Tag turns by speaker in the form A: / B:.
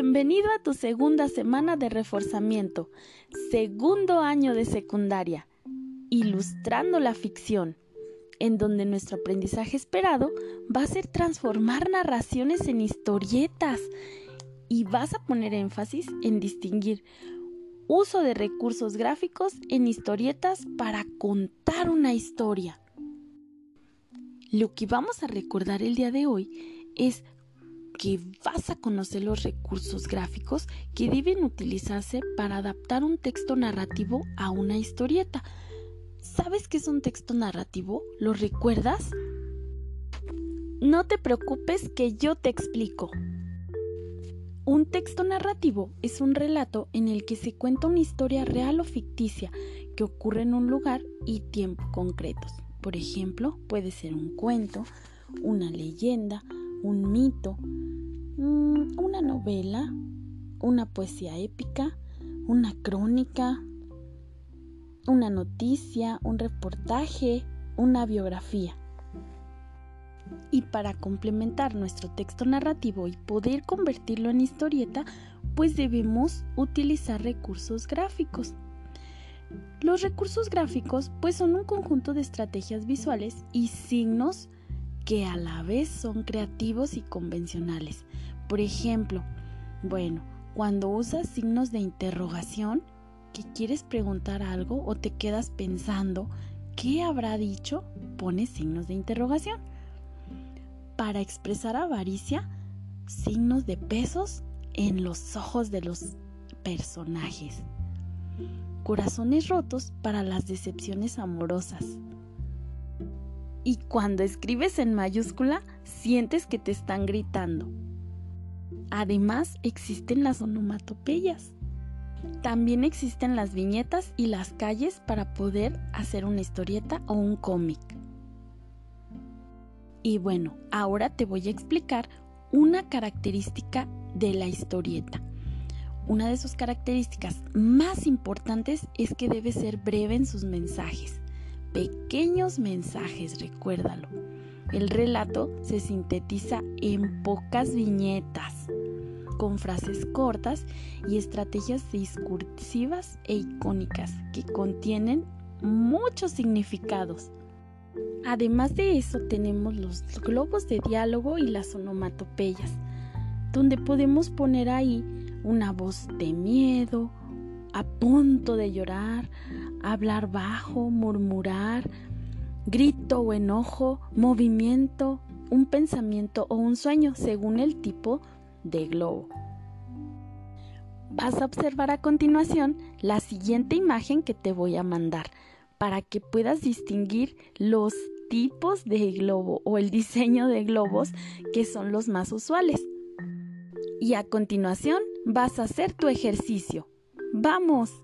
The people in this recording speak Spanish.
A: Bienvenido a tu segunda semana de reforzamiento, segundo año de secundaria, ilustrando la ficción, en donde nuestro aprendizaje esperado va a ser transformar narraciones en historietas y vas a poner énfasis en distinguir uso de recursos gráficos en historietas para contar una historia. Lo que vamos a recordar el día de hoy es que vas a conocer los recursos gráficos que deben utilizarse para adaptar un texto narrativo a una historieta. ¿Sabes qué es un texto narrativo? ¿Lo recuerdas? No te preocupes que yo te explico. Un texto narrativo es un relato en el que se cuenta una historia real o ficticia que ocurre en un lugar y tiempo concretos. Por ejemplo, puede ser un cuento, una leyenda, un mito, una novela, una poesía épica, una crónica, una noticia, un reportaje, una biografía. Y para complementar nuestro texto narrativo y poder convertirlo en historieta, pues debemos utilizar recursos gráficos. Los recursos gráficos pues son un conjunto de estrategias visuales y signos que a la vez son creativos y convencionales. Por ejemplo, bueno, cuando usas signos de interrogación, que quieres preguntar algo o te quedas pensando qué habrá dicho, pones signos de interrogación. Para expresar avaricia, signos de pesos en los ojos de los personajes. Corazones rotos para las decepciones amorosas. Y cuando escribes en mayúscula, sientes que te están gritando. Además, existen las onomatopeyas. También existen las viñetas y las calles para poder hacer una historieta o un cómic. Y bueno, ahora te voy a explicar una característica de la historieta. Una de sus características más importantes es que debe ser breve en sus mensajes pequeños mensajes, recuérdalo. El relato se sintetiza en pocas viñetas, con frases cortas y estrategias discursivas e icónicas que contienen muchos significados. Además de eso tenemos los globos de diálogo y las onomatopeyas, donde podemos poner ahí una voz de miedo, a punto de llorar, hablar bajo, murmurar, grito o enojo, movimiento, un pensamiento o un sueño según el tipo de globo. Vas a observar a continuación la siguiente imagen que te voy a mandar para que puedas distinguir los tipos de globo o el diseño de globos que son los más usuales. Y a continuación vas a hacer tu ejercicio. ¡Vamos!